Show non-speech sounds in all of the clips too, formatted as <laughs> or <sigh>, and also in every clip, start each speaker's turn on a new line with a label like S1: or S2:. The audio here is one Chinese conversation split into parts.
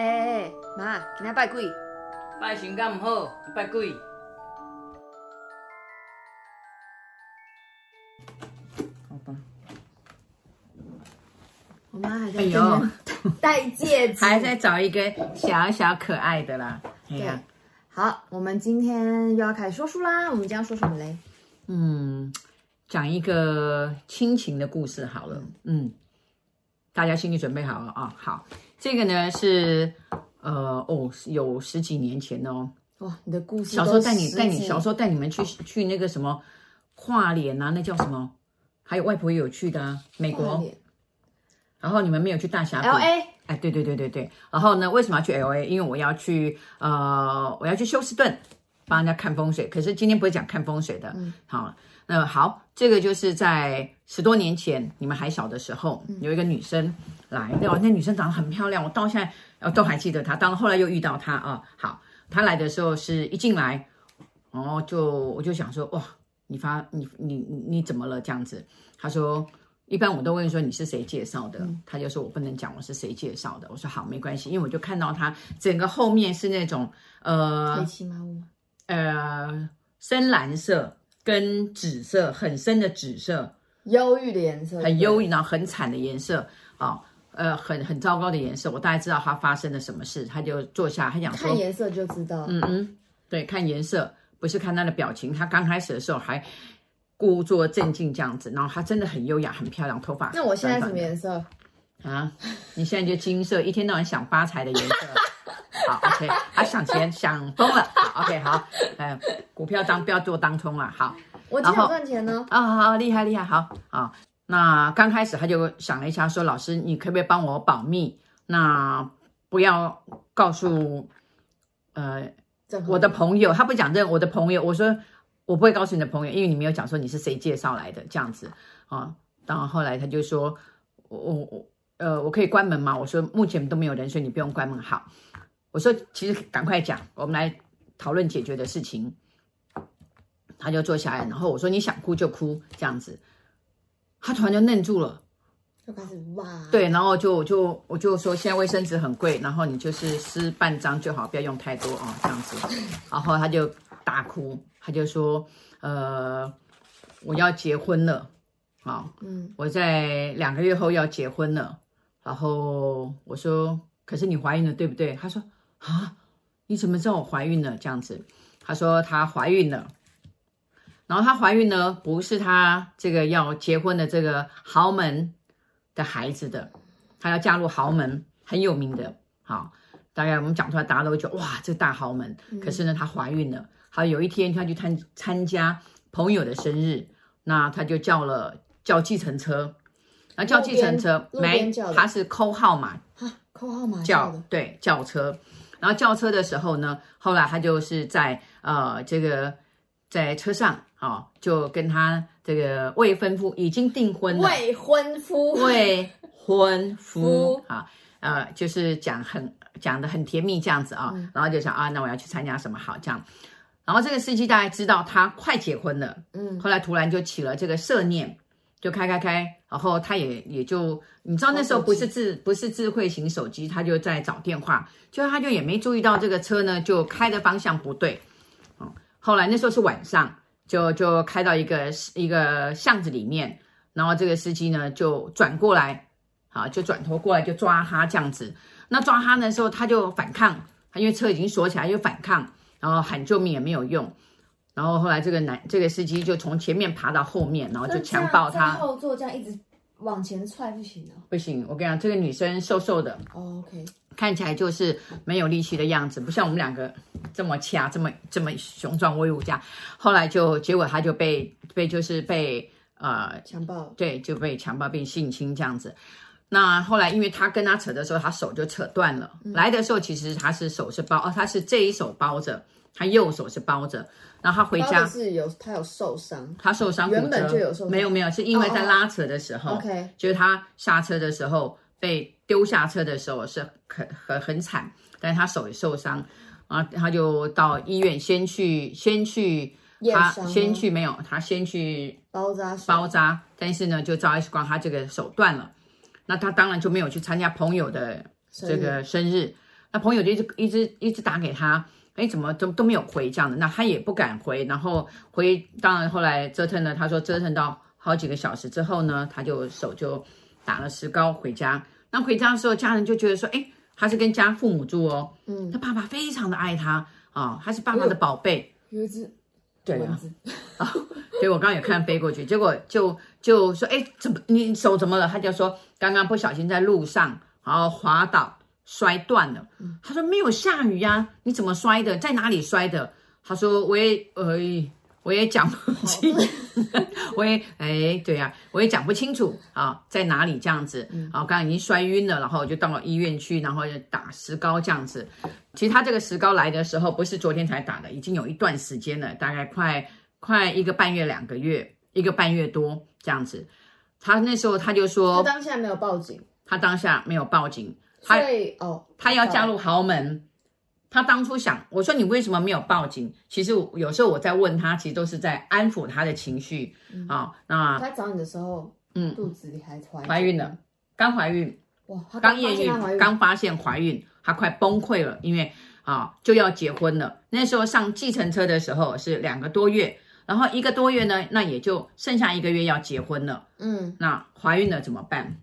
S1: 哎妈，今天拜鬼？
S2: 拜神敢唔好，拜鬼。好吧。
S1: 我妈还在
S2: 哎，
S1: 戴戒指，
S2: 还在找一个小小可爱的啦。哎
S1: 对
S2: 呀，
S1: 好，我们今天又要开始说书啦。我们今天要说什么嘞？
S2: 嗯，讲一个亲情的故事好了。嗯，大家心里准备好了啊？好，这个呢是呃哦，有十几年前哦。
S1: 哇，你的故事
S2: 小时候带你带你小时候带你们去去那个什么跨年啊，那叫什么？还有外婆也有去的啊，美
S1: 国。
S2: 然后你们没有去大峡谷
S1: L A，
S2: 哎，对对对对对。然后呢，为什么要去 L A？因为我要去呃，我要去休斯顿帮人家看风水。可是今天不是讲看风水的。
S1: 嗯，
S2: 好，那好，这个就是在十多年前你们还小的时候，有一个女生来，对吧？那女生长得很漂亮，我到现在呃都还记得她。当然后来又遇到她啊。好，她来的时候是一进来，然后就我就想说，哇，你发你你你你怎么了这样子？她说。一般我都问说你是谁介绍的，
S1: 嗯、
S2: 他就说我不能讲我是谁介绍的。我说好，没关系，因为我就看到她整个后面是那种呃
S1: 黑漆麻乌？
S2: 呃深蓝色跟紫色很深的紫色，
S1: 忧郁的颜色，
S2: 很忧郁，然后很惨的颜色啊、哦，呃很很糟糕的颜色。我大概知道他发生了什么事，他就坐下，他想说
S1: 看颜色就知道，
S2: 嗯嗯，对，看颜色不是看他的表情，他刚开始的时候还。故作镇静这样子，然后他真的很优雅，很漂亮，头发。
S1: 那我现在什么颜色
S2: 啊？你现在就金色，一天到晚想发财的颜色。好，OK，他想钱 <laughs> 想疯了。好，OK，好，哎，股票当不要做当冲了。好，
S1: 我只想赚钱呢。
S2: 啊，好，好，厉害厉害，好啊。那刚开始他就想了一下，说：“老师，你可不可以帮我保密？那不要告诉呃我的朋友。”他不讲这个，我的朋友，我说。我不会告诉你的朋友，因为你没有讲说你是谁介绍来的这样子啊。然后后来他就说，我我我呃，我可以关门吗？我说目前都没有人，所以你不用关门。好，我说其实赶快讲，我们来讨论解决的事情。他就坐下来，然后我说你想哭就哭这样子。他突然就愣住了，
S1: 就开始哇。
S2: 对，然后就我就我就说现在卫生纸很贵，然后你就是撕半张就好，不要用太多哦，这样子。<laughs> 然后他就大哭。他就说：“呃，我要结婚了，好，嗯，我在两个月后要结婚了。然后我说，可是你怀孕了，对不对？他说：啊，你怎么知道我怀孕了？这样子，她说她怀孕了。然后她怀孕呢，不是她这个要结婚的这个豪门的孩子的，她要嫁入豪门，很有名的。好，大概我们讲出来，大家都会觉得哇，这大豪门。可是呢，她怀孕了。”好，有一天她去参参加朋友的生日，那她就叫了叫计程车，然后叫计程车没，她是扣号码，
S1: 扣号码
S2: 叫对叫车，然后叫车的时候呢，后来他就是在呃这个在车上啊、哦，就跟他这个未婚夫已经订婚了，
S1: 未婚夫。
S2: 未婚夫啊呃就是讲很讲的很甜蜜这样子啊，嗯、然后就想啊，那我要去参加什么好这样。然后这个司机大概知道他快结婚了，嗯，后来突然就起了这个色念，就开开开，然后他也也就，你知道那时候不是智不是智慧型手机，他就在找电话，就他就也没注意到这个车呢，就开的方向不对，嗯，后来那时候是晚上，就就开到一个一个巷子里面，然后这个司机呢就转过来，好，就转头过来就抓他这样子，那抓他的时候他就反抗，他因为车已经锁起来就反抗。然后喊救命也没有用，然后后来这个男这个司机就从前面爬到后面，然后就强暴她。
S1: 后座这样一直往前踹不行哦。
S2: 不行，我跟你讲，这个女生瘦瘦的，
S1: 哦，OK，
S2: 看起来就是没有力气的样子，不像我们两个这么掐，这么这么雄壮威武这样。后来就结果他就被被就是被呃
S1: 强暴，
S2: 对，就被强暴并性侵这样子。那后来，因为他跟他扯的时候，他手就扯断了。嗯、来的时候，其实他是手是包，哦，他是这一手包着，他右手是包着。然后他回家
S1: 是有他有受伤，
S2: 他受伤，
S1: 原本就有受伤，
S2: 没有没有，是因为在拉扯的时候
S1: ，OK，、哦、
S2: 就是他下车的时候被丢下车的时候是很很很惨，但是他手也受伤，啊，他就到医院先去先去他先去没有，他先去
S1: 包扎
S2: 包扎，但是呢，就照 X 光，他这个手断了。那他当然就没有去参加朋友的这个生日，那朋友就一直一直一直打给他，哎，怎么都都没有回这样的，那他也不敢回，然后回，当然后来折腾了，他说折腾到好几个小时之后呢，他就手就打了石膏回家。那回家的时候，家人就觉得说，哎，他是跟家父母住哦，嗯，他爸爸非常的爱他啊，他是爸爸的宝贝。
S1: 有一只
S2: 对啊，啊，对我刚刚也看飞过去，结果就就说，哎，怎么你手怎么了？他就说刚刚不小心在路上，然后滑倒摔断了。他说没有下雨呀，你怎么摔的？在哪里摔的？他说我也呃。我也讲不清，<laughs> 我也哎，对呀、啊，我也讲不清楚啊，在哪里这样子啊？刚刚已经摔晕了，然后就到了医院去，然后就打石膏这样子。其实他这个石膏来的时候不是昨天才打的，已经有一段时间了，大概快快一个半月、两个月，一个半月多这样子。他那时候他就说，
S1: 他当下没有报警，
S2: 他当下没有报警，他哦，他要嫁入豪门。他当初想，我说你为什么没有报警？其实有时候我在问他，其实都是在安抚他的情绪啊。那
S1: 他找你的时候，嗯，肚子里还怀
S2: 怀孕了，刚怀孕，哇，刚验孕，刚发现怀孕，他快崩溃了，因为啊、哦、就要结婚了。那时候上计程车的时候是两个多月，然后一个多月呢，那也就剩下一个月要结婚了。嗯，那怀孕了怎么办？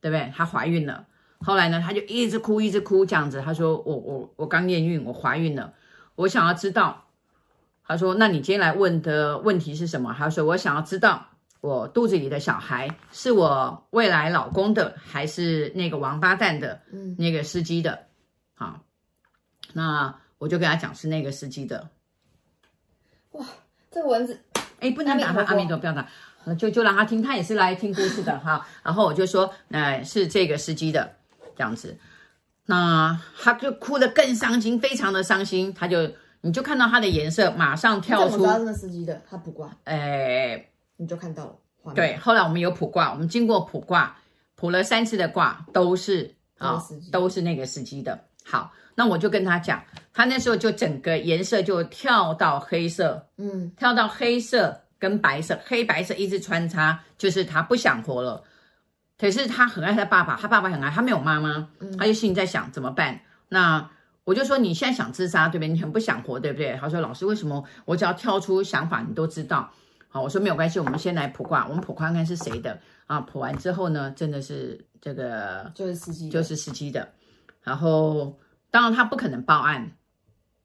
S2: 对不对？她怀孕了。后来呢，他就一直哭，一直哭，这样子。他说：“我我我刚验孕，我怀孕了，我想要知道。”他说：“那你今天来问的问题是什么？”他说：“我想要知道，我肚子里的小孩是我未来老公的，还是那个王八蛋的，嗯，那个司机的？”好，那我就跟他讲是那个司机的。
S1: 哇，这个蚊子，
S2: 哎，不能打他，阿弥陀，不要打，<laughs> 就就让他听，他也是来听故事的哈。然后我就说：“呃，是这个司机的。”这样子，那他就哭得更伤心，非常的伤心。他就，你就看到他的颜色马上跳出。
S1: 那个司机的，他卜卦，
S2: 哎，
S1: 你就看到了。
S2: 对，后来我们有卜卦，我们经过卜卦，卜了三次的卦，都是啊、哦，都是那个司机的。好，那我就跟他讲，他那时候就整个颜色就跳到黑色，嗯，跳到黑色跟白色，黑白色一直穿插，就是他不想活了。可是他很爱他爸爸，他爸爸很爱他，没有妈妈，他就心里在想怎么办？那我就说你现在想自杀，对不对？你很不想活，对不对？他说老师，为什么我只要跳出想法，你都知道？好，我说没有关系，我们先来卜卦，我们卜卦看是谁的啊？卜完之后呢，真的是这个
S1: 就是司机，
S2: 就是司机的。然后当然他不可能报案，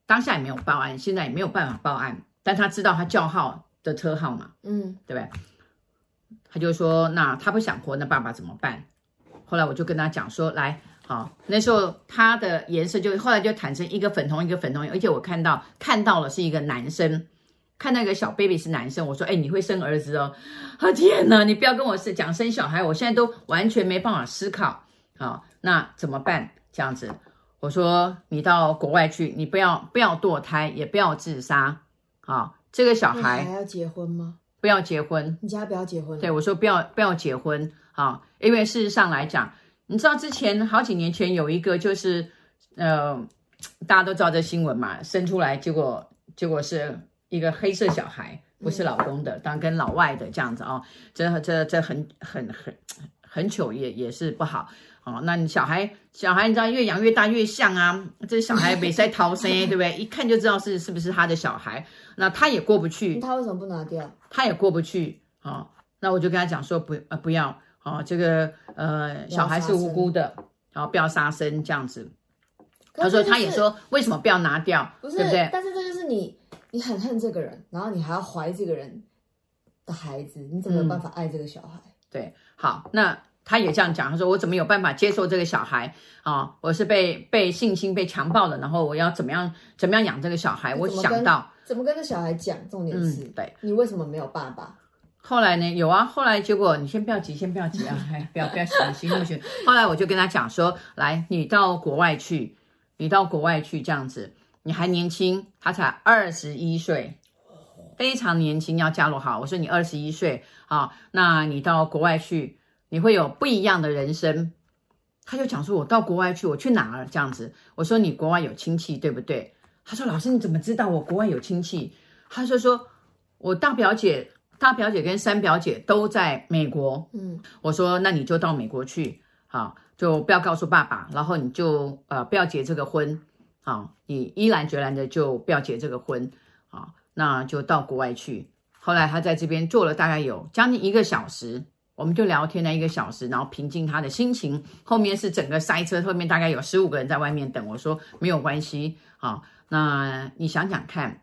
S2: 当下也没有报案，现在也没有办法报案，但他知道他叫号的车号嘛，嗯，对不对？他就说：“那他不想活，那爸爸怎么办？”后来我就跟他讲说：“来，好，那时候他的颜色就后来就产生一个粉红，一个粉红，而且我看到看到了是一个男生，看那个小 baby 是男生。我说：‘哎，你会生儿子哦？’啊，天哪！你不要跟我是讲生小孩，我现在都完全没办法思考。好，那怎么办？这样子，我说你到国外去，你不要不要堕胎，也不要自杀。好，这个小孩
S1: 还要结婚吗？”
S2: 不要结婚，
S1: 你家不要结婚。
S2: 对，我说不要不要结婚。啊，因为事实上来讲，你知道之前好几年前有一个就是，呃，大家都知道这新闻嘛，生出来结果结果是一个黑色小孩，不是老公的，当然跟老外的这样子啊，这这这很很很很糗，也也是不好。哦，那你小孩小孩，你知道越养越大越像啊，这小孩没在逃生，<laughs> 对不对？一看就知道是是不是他的小孩，那他也过不去。
S1: 他为什么不拿掉？
S2: 他也过不去。哦，那我就跟他讲说不呃不要，哦这个呃小孩是无辜的，然后不要杀生这样子。他说他也说为什么不要拿掉，对不对？
S1: 但是这就是你你很恨这个人，然后你还要怀这个人的孩子，你怎么有办法爱这个小孩？
S2: 嗯、对，好那。他也这样讲，他说我怎么有办法接受这个小孩啊？我是被被性侵、被强暴了，然后我要怎么样怎么样养这个小孩？我想到
S1: 怎么跟这小孩讲，重点是，嗯、对，你为什么没有爸爸？
S2: 后来呢？有啊，后来结果你先不要急，先不要急啊，<laughs> 哎，不要不要伤心那么去。后来我就跟他讲说，来，你到国外去，你到国外去这样子，你还年轻，他才二十一岁，非常年轻，要加入好。我说你二十一岁啊，那你到国外去。你会有不一样的人生，他就讲说：“我到国外去，我去哪儿？这样子。”我说：“你国外有亲戚，对不对？”他说：“老师，你怎么知道我国外有亲戚？”他就说：“我大表姐、大表姐跟三表姐都在美国。”嗯，我说：“那你就到美国去好，就不要告诉爸爸，然后你就呃不要结这个婚，好，你毅然决然的就不要结这个婚，啊，那就到国外去。后来他在这边坐了大概有将近一个小时，我们就聊天了一个小时，然后平静他的心情。后面是整个塞车，后面大概有十五个人在外面等。我说没有关系，好，那你想想看，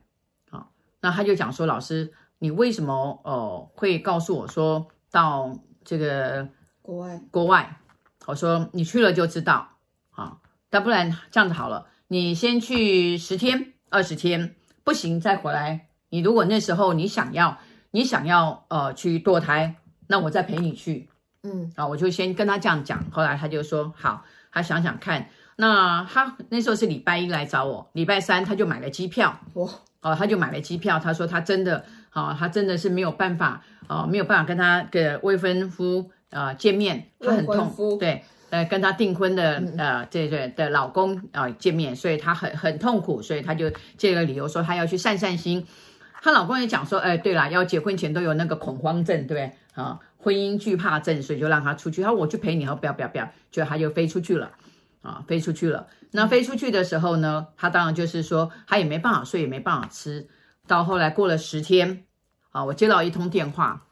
S2: 好，那他就讲说，老师，你为什么呃会告诉我说到这个
S1: 国外
S2: 国外？我说你去了就知道，好，但不然这样子好了，你先去十天、二十天，不行再回来。你如果那时候你想要，你想要呃去堕胎，那我再陪你去，
S1: 嗯，
S2: 啊，我就先跟他这样讲。后来他就说好，他想想看。那他那时候是礼拜一来找我，礼拜三他就买了机票，
S1: 哇，
S2: 哦，他就买了机票。他说他真的，啊，他真的是没有办法，啊，没有办法跟他的未婚夫。呃，见面他很痛，对，呃，跟她订婚的、嗯、呃，这个的老公啊、呃、见面，所以她很很痛苦，所以她就借个理由说她要去散散心。她老公也讲说，哎，对了，要结婚前都有那个恐慌症，对不对？啊，婚姻惧怕症，所以就让她出去。她说我去陪你，他说不要不要不要，就她就飞出去了，啊，飞出去了。那飞出去的时候呢，他当然就是说他也没办法睡，也没办法吃。到后来过了十天，啊，我接到一通电话，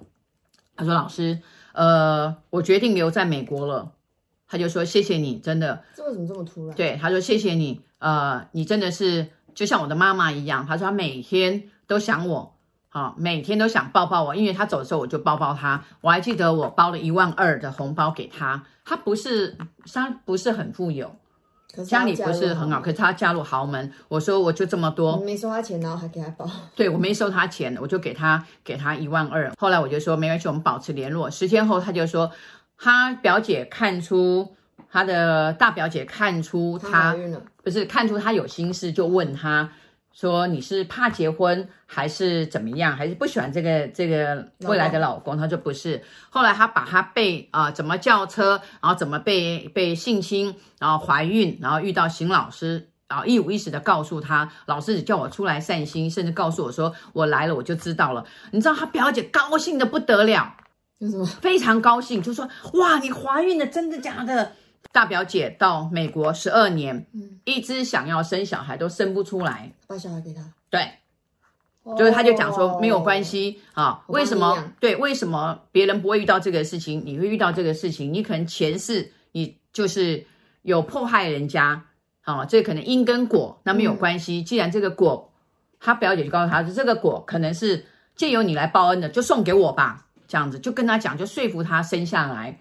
S2: 他说老师。呃，我决定留在美国了。他就说：“谢谢你，真的。”
S1: 这为什么这么突然？
S2: 对，他说：“谢谢你，呃，你真的是就像我的妈妈一样。”他说：“他每天都想我，好，每天都想抱抱我，因为他走的时候我就抱抱他。我还记得我包了一万二的红包给他。他不是，他不是很富有。”家里不是很好，可是他嫁入豪门。我说我就这么多，
S1: 你没收他钱，然后还给他包。
S2: 对，我没收他钱，我就给他给他一万二。后来我就说没关系，我们保持联络。十天后他就说，他表姐看出他的大表姐看出他，他不是看出他有心事，就问他。说你是怕结婚还是怎么样，还是不喜欢这个这个未来的老公？他说不是。后来他把他被啊、呃、怎么叫车，然后怎么被被性侵，然后怀孕，然后遇到邢老师，然后一五一十的告诉他，老师只叫我出来散心，甚至告诉我说我来了我就知道了。你知道他表姐高兴的不得了，
S1: 为什么？
S2: 非常高兴，就说哇你怀孕了，真的假的？大表姐到美国十二年，嗯，一直想要生小孩都生不出来，
S1: 把小孩给他。
S2: 对，就是他就讲说没有关系啊，为什么？对，为什么别人不会遇到这个事情，你会遇到这个事情？你可能前世你就是有迫害人家，啊，这可能因跟果，那没有关系。既然这个果，他表姐就告诉他，这个果可能是借由你来报恩的，就送给我吧，这样子就跟他讲，就说服他生下来。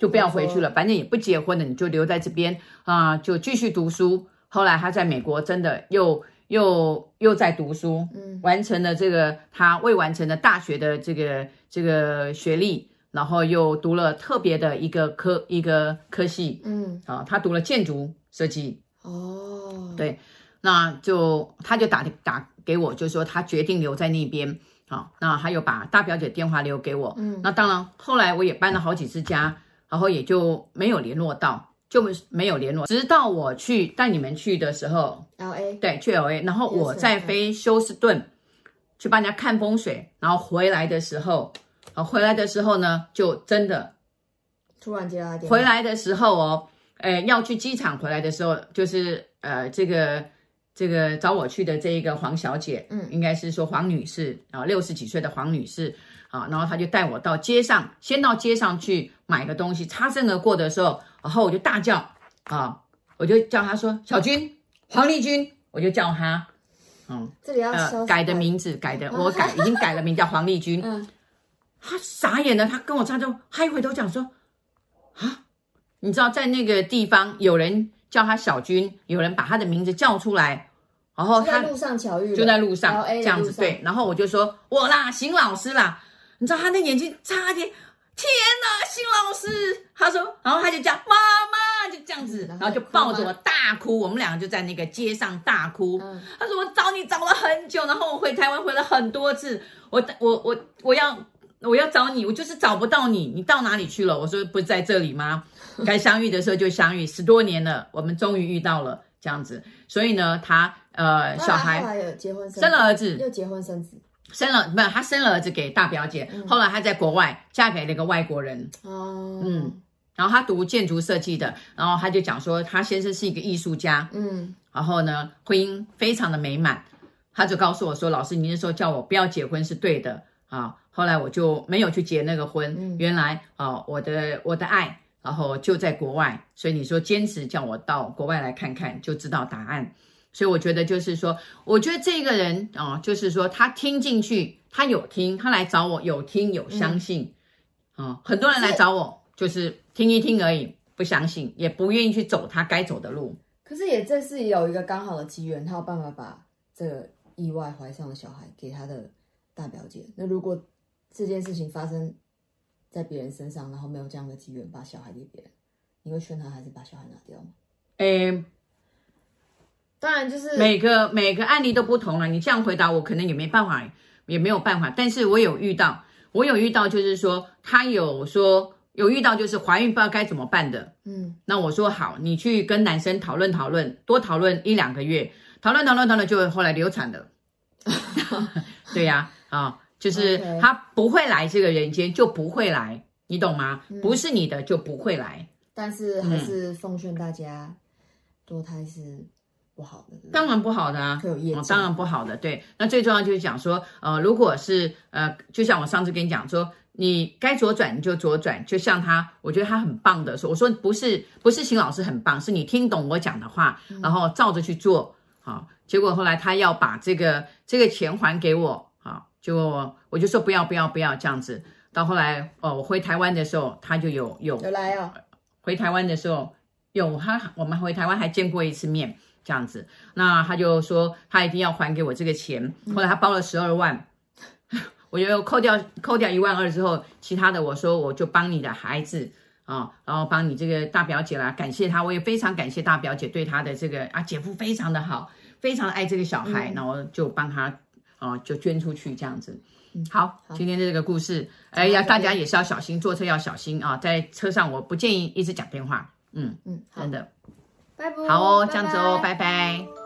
S2: 就不要回去了，反正也不结婚了，你就留在这边啊，就继续读书。后来他在美国真的又又又在读书，嗯，完成了这个他未完成的大学的这个这个学历，然后又读了特别的一个科一个科系，嗯，啊，他读了建筑设计。哦，对，那就他就打打给我，就说他决定留在那边。好，那还有把大表姐电话留给我，嗯，那当然后来我也搬了好几次家。然后也就没有联络到，就没有联络，直到我去带你们去的时候
S1: ，LA，
S2: 对，去 LA，然后我在飞休斯顿去帮人家看风水，然后回来的时候，啊，回来的时候呢，就真的
S1: 突然接到电话，
S2: 回来的时候哦，呃，要去机场回来的时候，就是呃，这个这个找我去的这一个黄小姐，嗯，应该是说黄女士啊，六十几岁的黄女士。啊，然后她就带我到街上，先到街上去买个东西。擦身而过的时候，然后我就大叫啊，我就叫她说：“小军，黄丽君。”我就叫她，嗯，
S1: 这里要
S2: 呃改的名字，改的 <laughs> 我改已经改了名叫黄丽君。嗯，她傻眼了，她跟我擦就她一回头讲说：“啊，你知道在那个地方有人叫他小军，有人把他的名字叫出来。”然后他
S1: 在路上巧遇，
S2: 就在路上这样子对。然后我就说：“我啦，邢老师啦。”你知道他那眼睛差点，天哪，邢老师，他说，然后他就叫妈妈，就这样子，然后就抱着我大哭，我们两个就在那个街上大哭。嗯、他说我找你找了很久，然后我回台湾回了很多次，我我我我要我要找你，我就是找不到你，你到哪里去了？我说不在这里吗？该相遇的时候就相遇，十多年了，我们终于遇到了这样子。所以呢，他呃小孩
S1: 结婚生，
S2: 生了儿子，
S1: 又结婚生子。
S2: 生了没有？他生了儿子给大表姐，嗯、后来他在国外嫁给了一个外国人。哦，嗯，然后他读建筑设计的，然后他就讲说他先生是一个艺术家，
S1: 嗯，
S2: 然后呢婚姻非常的美满，他就告诉我说，老师，你那时候叫我不要结婚是对的啊，后来我就没有去结那个婚，
S1: 嗯、
S2: 原来啊我的我的爱，然后就在国外，所以你说坚持叫我到国外来看看，就知道答案。所以我觉得就是说，我觉得这个人啊、哦，就是说他听进去，他有听，他来找我有听有相信，啊、嗯哦，很多人来找我就是听一听而已，不相信，也不愿意去走他该走的路。
S1: 可是也正是有一个刚好的机缘，他有办法把这个意外怀上的小孩给他的大表姐。那如果这件事情发生在别人身上，然后没有这样的机缘把小孩给别人，你会劝他还是把小孩拿掉吗？
S2: 诶。
S1: 当然，就是
S2: 每个每个案例都不同了。你这样回答我，可能也没办法，也没有办法。但是我有遇到，我有遇到，就是说他有说有遇到，就是怀孕不知道该怎么办的。
S1: 嗯，
S2: 那我说好，你去跟男生讨论讨论，多讨论一两个月，讨论讨论讨论，就后来流产了。<laughs> 对呀、啊，啊、哦，就是他不会来这个人间，就不会来，你懂吗？
S1: 嗯、
S2: 不是你的就不会来。
S1: 但是还是奉劝大家，多胎是。不好的，
S2: 当然不好的啊，哦，当然不好的。对，那最重要就是讲说，呃，如果是呃，就像我上次跟你讲说，你该左转你就左转，就像他，我觉得他很棒的说，我说不是不是秦老师很棒，是你听懂我讲的话，然后照着去做，好、哦，结果后来他要把这个这个钱还给我，好、哦，就我就说不要不要不要这样子，到后来哦，我回台湾的时候，他就有有
S1: 有来哦，
S2: 回台湾的时候有他，我们回台湾还见过一次面。这样子，那他就说他一定要还给我这个钱。后来他包了十二万，<laughs> 我就扣掉扣掉一万二之后，其他的我说我就帮你的孩子啊，然后帮你这个大表姐啦，感谢他，我也非常感谢大表姐对他的这个啊姐夫非常的好，非常爱这个小孩，然后就帮他啊就捐出去这样子。好，今天的这个故事，哎呀，大家也是要小心，坐车要小心啊，在车上我不建议一直讲电话，嗯嗯，真的。
S1: 拜拜，
S2: 好哦，这样子哦，拜拜。拜拜。